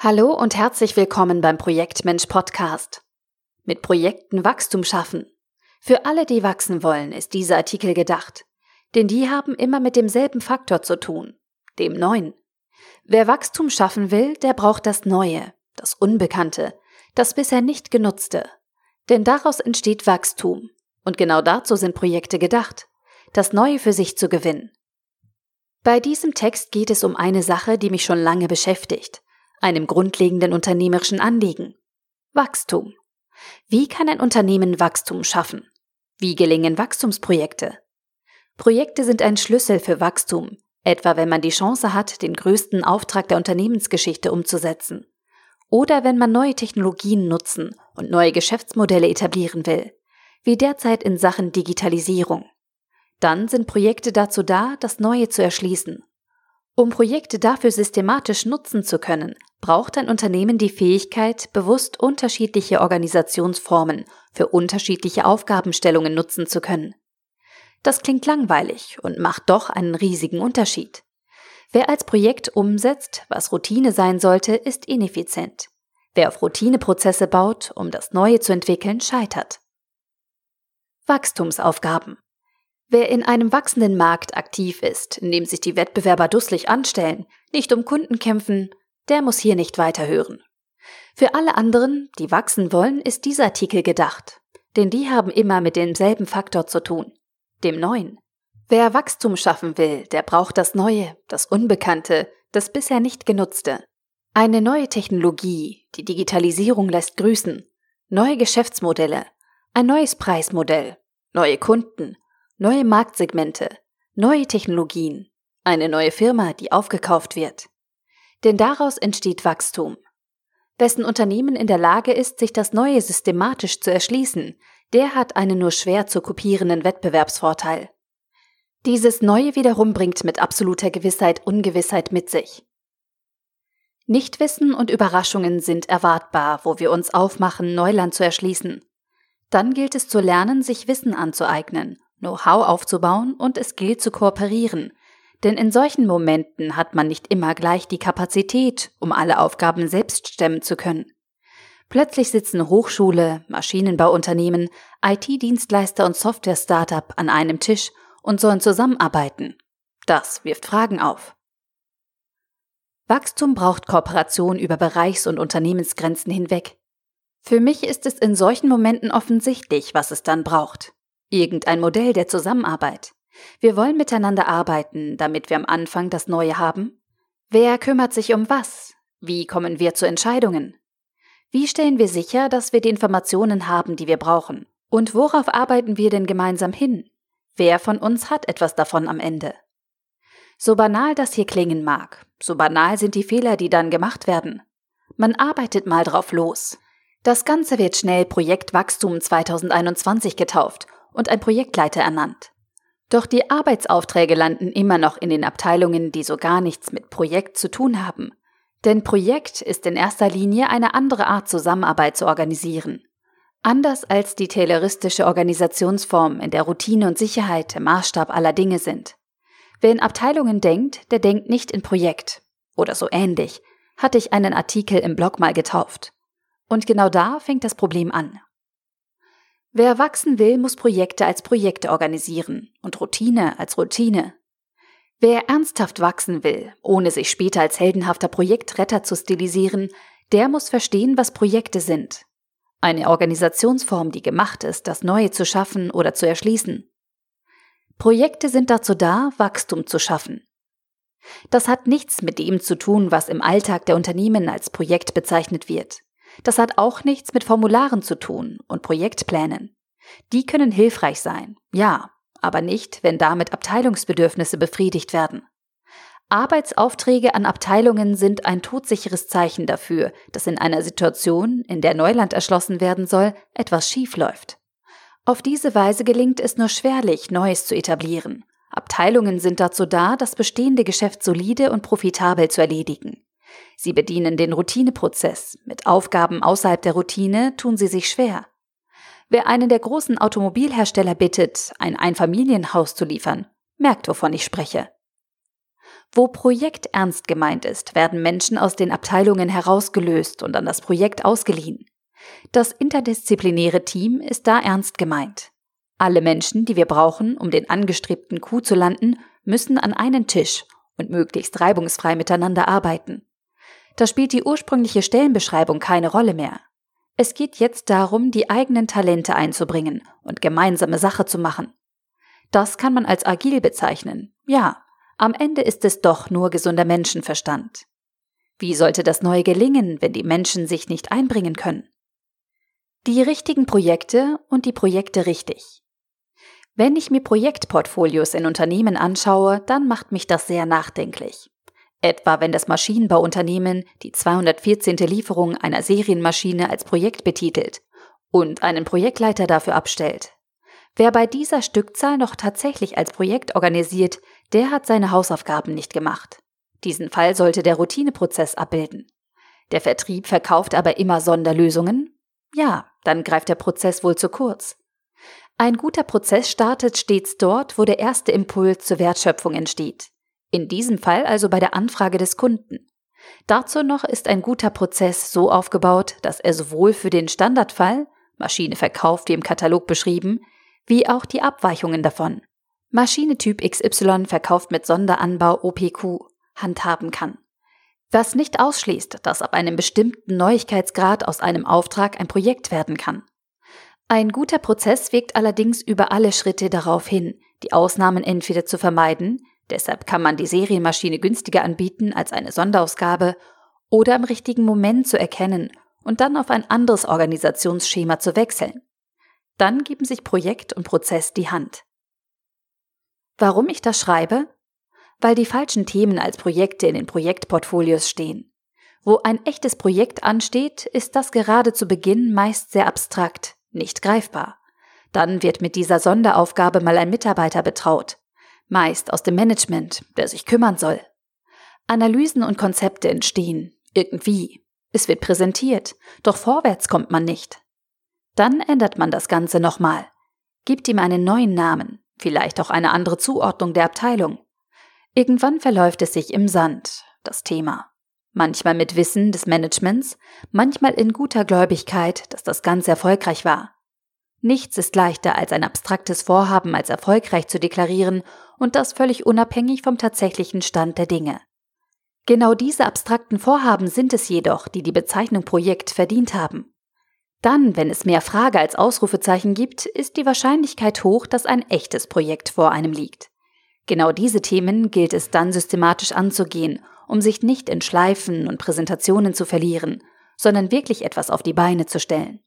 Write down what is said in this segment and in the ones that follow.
Hallo und herzlich willkommen beim Projektmensch Podcast. Mit Projekten Wachstum schaffen. Für alle, die wachsen wollen, ist dieser Artikel gedacht. Denn die haben immer mit demselben Faktor zu tun, dem Neuen. Wer Wachstum schaffen will, der braucht das Neue, das Unbekannte, das bisher nicht genutzte. Denn daraus entsteht Wachstum. Und genau dazu sind Projekte gedacht, das Neue für sich zu gewinnen. Bei diesem Text geht es um eine Sache, die mich schon lange beschäftigt einem grundlegenden unternehmerischen Anliegen. Wachstum. Wie kann ein Unternehmen Wachstum schaffen? Wie gelingen Wachstumsprojekte? Projekte sind ein Schlüssel für Wachstum, etwa wenn man die Chance hat, den größten Auftrag der Unternehmensgeschichte umzusetzen. Oder wenn man neue Technologien nutzen und neue Geschäftsmodelle etablieren will, wie derzeit in Sachen Digitalisierung. Dann sind Projekte dazu da, das Neue zu erschließen um Projekte dafür systematisch nutzen zu können, braucht ein Unternehmen die Fähigkeit, bewusst unterschiedliche Organisationsformen für unterschiedliche Aufgabenstellungen nutzen zu können. Das klingt langweilig und macht doch einen riesigen Unterschied. Wer als Projekt umsetzt, was Routine sein sollte, ist ineffizient. Wer auf Routineprozesse baut, um das Neue zu entwickeln, scheitert. Wachstumsaufgaben Wer in einem wachsenden Markt aktiv ist, in dem sich die Wettbewerber dusselig anstellen, nicht um Kunden kämpfen, der muss hier nicht weiterhören. Für alle anderen, die wachsen wollen, ist dieser Artikel gedacht, denn die haben immer mit demselben Faktor zu tun, dem Neuen. Wer Wachstum schaffen will, der braucht das Neue, das Unbekannte, das bisher nicht genutzte. Eine neue Technologie, die Digitalisierung lässt grüßen, neue Geschäftsmodelle, ein neues Preismodell, neue Kunden, neue Marktsegmente, neue Technologien, eine neue Firma, die aufgekauft wird. Denn daraus entsteht Wachstum. Wessen Unternehmen in der Lage ist, sich das Neue systematisch zu erschließen, der hat einen nur schwer zu kopierenden Wettbewerbsvorteil. Dieses Neue wiederum bringt mit absoluter Gewissheit Ungewissheit mit sich. Nichtwissen und Überraschungen sind erwartbar, wo wir uns aufmachen, Neuland zu erschließen. Dann gilt es zu lernen, sich Wissen anzueignen Know-how aufzubauen und es gilt zu kooperieren. Denn in solchen Momenten hat man nicht immer gleich die Kapazität, um alle Aufgaben selbst stemmen zu können. Plötzlich sitzen Hochschule, Maschinenbauunternehmen, IT-Dienstleister und Software-Startup an einem Tisch und sollen zusammenarbeiten. Das wirft Fragen auf. Wachstum braucht Kooperation über Bereichs- und Unternehmensgrenzen hinweg. Für mich ist es in solchen Momenten offensichtlich, was es dann braucht. Irgendein Modell der Zusammenarbeit. Wir wollen miteinander arbeiten, damit wir am Anfang das Neue haben. Wer kümmert sich um was? Wie kommen wir zu Entscheidungen? Wie stellen wir sicher, dass wir die Informationen haben, die wir brauchen? Und worauf arbeiten wir denn gemeinsam hin? Wer von uns hat etwas davon am Ende? So banal das hier klingen mag, so banal sind die Fehler, die dann gemacht werden. Man arbeitet mal drauf los. Das Ganze wird schnell Projekt Wachstum 2021 getauft und ein Projektleiter ernannt. Doch die Arbeitsaufträge landen immer noch in den Abteilungen, die so gar nichts mit Projekt zu tun haben. Denn Projekt ist in erster Linie eine andere Art Zusammenarbeit zu organisieren. Anders als die tayloristische Organisationsform, in der Routine und Sicherheit der Maßstab aller Dinge sind. Wer in Abteilungen denkt, der denkt nicht in Projekt. Oder so ähnlich, hatte ich einen Artikel im Blog mal getauft. Und genau da fängt das Problem an. Wer wachsen will, muss Projekte als Projekte organisieren und Routine als Routine. Wer ernsthaft wachsen will, ohne sich später als heldenhafter Projektretter zu stilisieren, der muss verstehen, was Projekte sind. Eine Organisationsform, die gemacht ist, das Neue zu schaffen oder zu erschließen. Projekte sind dazu da, Wachstum zu schaffen. Das hat nichts mit dem zu tun, was im Alltag der Unternehmen als Projekt bezeichnet wird. Das hat auch nichts mit Formularen zu tun und Projektplänen. Die können hilfreich sein, ja, aber nicht, wenn damit Abteilungsbedürfnisse befriedigt werden. Arbeitsaufträge an Abteilungen sind ein todsicheres Zeichen dafür, dass in einer Situation, in der Neuland erschlossen werden soll, etwas schief läuft. Auf diese Weise gelingt es nur schwerlich, Neues zu etablieren. Abteilungen sind dazu da, das bestehende Geschäft solide und profitabel zu erledigen. Sie bedienen den Routineprozess. Mit Aufgaben außerhalb der Routine tun sie sich schwer. Wer einen der großen Automobilhersteller bittet, ein Einfamilienhaus zu liefern, merkt, wovon ich spreche. Wo Projekt ernst gemeint ist, werden Menschen aus den Abteilungen herausgelöst und an das Projekt ausgeliehen. Das interdisziplinäre Team ist da ernst gemeint. Alle Menschen, die wir brauchen, um den angestrebten Coup zu landen, müssen an einen Tisch und möglichst reibungsfrei miteinander arbeiten. Da spielt die ursprüngliche Stellenbeschreibung keine Rolle mehr. Es geht jetzt darum, die eigenen Talente einzubringen und gemeinsame Sache zu machen. Das kann man als agil bezeichnen. Ja, am Ende ist es doch nur gesunder Menschenverstand. Wie sollte das Neue gelingen, wenn die Menschen sich nicht einbringen können? Die richtigen Projekte und die Projekte richtig. Wenn ich mir Projektportfolios in Unternehmen anschaue, dann macht mich das sehr nachdenklich. Etwa wenn das Maschinenbauunternehmen die 214. Lieferung einer Serienmaschine als Projekt betitelt und einen Projektleiter dafür abstellt. Wer bei dieser Stückzahl noch tatsächlich als Projekt organisiert, der hat seine Hausaufgaben nicht gemacht. Diesen Fall sollte der Routineprozess abbilden. Der Vertrieb verkauft aber immer Sonderlösungen? Ja, dann greift der Prozess wohl zu kurz. Ein guter Prozess startet stets dort, wo der erste Impuls zur Wertschöpfung entsteht. In diesem Fall also bei der Anfrage des Kunden. Dazu noch ist ein guter Prozess so aufgebaut, dass er sowohl für den Standardfall, Maschine verkauft wie im Katalog beschrieben, wie auch die Abweichungen davon, Maschine Typ XY verkauft mit Sonderanbau OPQ, handhaben kann. Was nicht ausschließt, dass ab einem bestimmten Neuigkeitsgrad aus einem Auftrag ein Projekt werden kann. Ein guter Prozess wirkt allerdings über alle Schritte darauf hin, die Ausnahmen entweder zu vermeiden, Deshalb kann man die Serienmaschine günstiger anbieten als eine Sonderausgabe oder im richtigen Moment zu erkennen und dann auf ein anderes Organisationsschema zu wechseln. Dann geben sich Projekt und Prozess die Hand. Warum ich das schreibe? Weil die falschen Themen als Projekte in den Projektportfolios stehen. Wo ein echtes Projekt ansteht, ist das gerade zu Beginn meist sehr abstrakt, nicht greifbar. Dann wird mit dieser Sonderaufgabe mal ein Mitarbeiter betraut meist aus dem Management, der sich kümmern soll. Analysen und Konzepte entstehen, irgendwie. Es wird präsentiert, doch vorwärts kommt man nicht. Dann ändert man das Ganze nochmal, gibt ihm einen neuen Namen, vielleicht auch eine andere Zuordnung der Abteilung. Irgendwann verläuft es sich im Sand, das Thema. Manchmal mit Wissen des Managements, manchmal in guter Gläubigkeit, dass das Ganze erfolgreich war. Nichts ist leichter als ein abstraktes Vorhaben als erfolgreich zu deklarieren und das völlig unabhängig vom tatsächlichen Stand der Dinge. Genau diese abstrakten Vorhaben sind es jedoch, die die Bezeichnung Projekt verdient haben. Dann, wenn es mehr Frage als Ausrufezeichen gibt, ist die Wahrscheinlichkeit hoch, dass ein echtes Projekt vor einem liegt. Genau diese Themen gilt es dann systematisch anzugehen, um sich nicht in Schleifen und Präsentationen zu verlieren, sondern wirklich etwas auf die Beine zu stellen.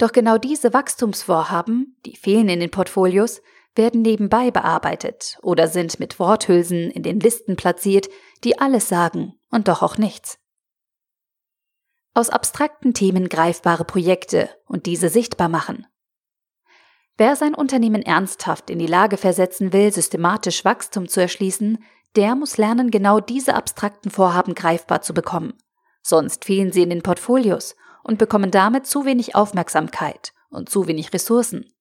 Doch genau diese Wachstumsvorhaben, die fehlen in den Portfolios, werden nebenbei bearbeitet oder sind mit Worthülsen in den Listen platziert, die alles sagen und doch auch nichts. Aus abstrakten Themen greifbare Projekte und diese sichtbar machen. Wer sein Unternehmen ernsthaft in die Lage versetzen will, systematisch Wachstum zu erschließen, der muss lernen, genau diese abstrakten Vorhaben greifbar zu bekommen. Sonst fehlen sie in den Portfolios und bekommen damit zu wenig Aufmerksamkeit und zu wenig Ressourcen.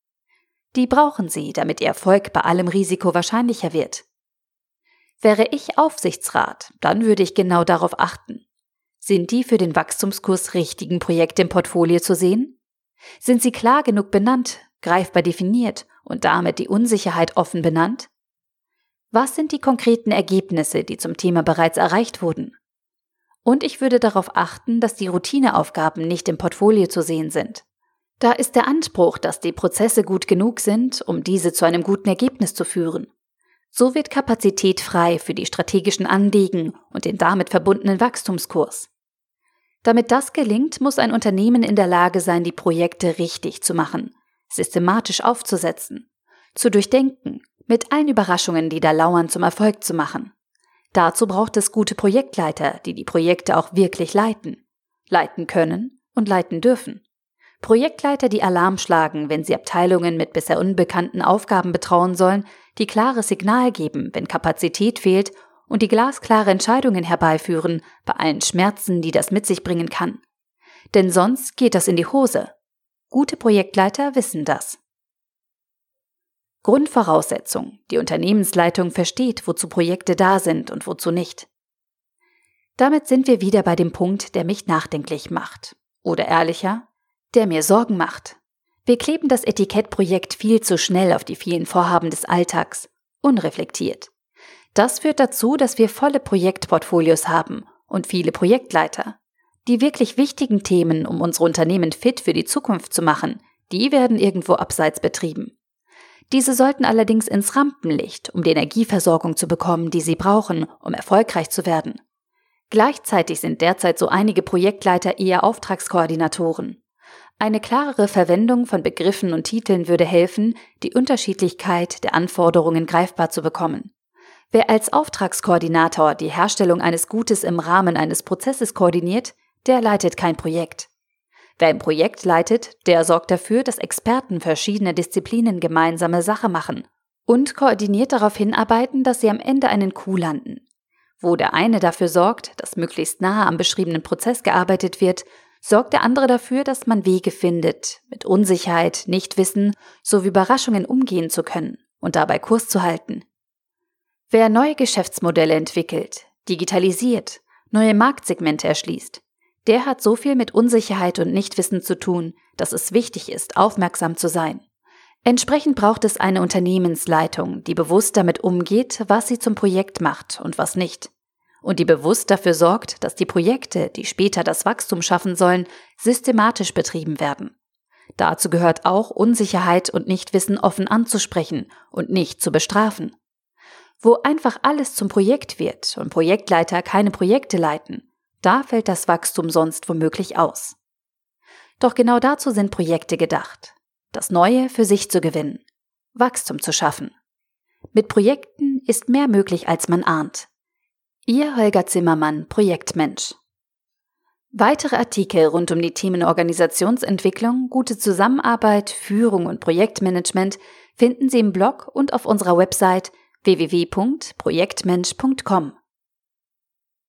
Die brauchen sie, damit ihr Erfolg bei allem Risiko wahrscheinlicher wird. Wäre ich Aufsichtsrat, dann würde ich genau darauf achten. Sind die für den Wachstumskurs richtigen Projekte im Portfolio zu sehen? Sind sie klar genug benannt, greifbar definiert und damit die Unsicherheit offen benannt? Was sind die konkreten Ergebnisse, die zum Thema bereits erreicht wurden? Und ich würde darauf achten, dass die Routineaufgaben nicht im Portfolio zu sehen sind. Da ist der Anspruch, dass die Prozesse gut genug sind, um diese zu einem guten Ergebnis zu führen. So wird Kapazität frei für die strategischen Anliegen und den damit verbundenen Wachstumskurs. Damit das gelingt, muss ein Unternehmen in der Lage sein, die Projekte richtig zu machen, systematisch aufzusetzen, zu durchdenken, mit allen Überraschungen, die da lauern, zum Erfolg zu machen. Dazu braucht es gute Projektleiter, die die Projekte auch wirklich leiten, leiten können und leiten dürfen. Projektleiter, die Alarm schlagen, wenn sie Abteilungen mit bisher unbekannten Aufgaben betrauen sollen, die klares Signal geben, wenn Kapazität fehlt und die glasklare Entscheidungen herbeiführen bei allen Schmerzen, die das mit sich bringen kann. Denn sonst geht das in die Hose. Gute Projektleiter wissen das. Grundvoraussetzung, die Unternehmensleitung versteht, wozu Projekte da sind und wozu nicht. Damit sind wir wieder bei dem Punkt, der mich nachdenklich macht. Oder ehrlicher, der mir Sorgen macht. Wir kleben das Etikettprojekt viel zu schnell auf die vielen Vorhaben des Alltags, unreflektiert. Das führt dazu, dass wir volle Projektportfolios haben und viele Projektleiter. Die wirklich wichtigen Themen, um unsere Unternehmen fit für die Zukunft zu machen, die werden irgendwo abseits betrieben. Diese sollten allerdings ins Rampenlicht, um die Energieversorgung zu bekommen, die sie brauchen, um erfolgreich zu werden. Gleichzeitig sind derzeit so einige Projektleiter eher Auftragskoordinatoren. Eine klarere Verwendung von Begriffen und Titeln würde helfen, die Unterschiedlichkeit der Anforderungen greifbar zu bekommen. Wer als Auftragskoordinator die Herstellung eines Gutes im Rahmen eines Prozesses koordiniert, der leitet kein Projekt. Wer ein Projekt leitet, der sorgt dafür, dass Experten verschiedener Disziplinen gemeinsame Sache machen und koordiniert darauf hinarbeiten, dass sie am Ende einen Coup landen. Wo der eine dafür sorgt, dass möglichst nahe am beschriebenen Prozess gearbeitet wird, sorgt der andere dafür, dass man Wege findet, mit Unsicherheit, Nichtwissen sowie Überraschungen umgehen zu können und dabei Kurs zu halten. Wer neue Geschäftsmodelle entwickelt, digitalisiert, neue Marktsegmente erschließt, der hat so viel mit Unsicherheit und Nichtwissen zu tun, dass es wichtig ist, aufmerksam zu sein. Entsprechend braucht es eine Unternehmensleitung, die bewusst damit umgeht, was sie zum Projekt macht und was nicht. Und die bewusst dafür sorgt, dass die Projekte, die später das Wachstum schaffen sollen, systematisch betrieben werden. Dazu gehört auch, Unsicherheit und Nichtwissen offen anzusprechen und nicht zu bestrafen. Wo einfach alles zum Projekt wird und Projektleiter keine Projekte leiten, da fällt das Wachstum sonst womöglich aus. Doch genau dazu sind Projekte gedacht. Das Neue für sich zu gewinnen, Wachstum zu schaffen. Mit Projekten ist mehr möglich, als man ahnt. Ihr Holger Zimmermann, Projektmensch. Weitere Artikel rund um die Themen Organisationsentwicklung, gute Zusammenarbeit, Führung und Projektmanagement finden Sie im Blog und auf unserer Website www.projektmensch.com.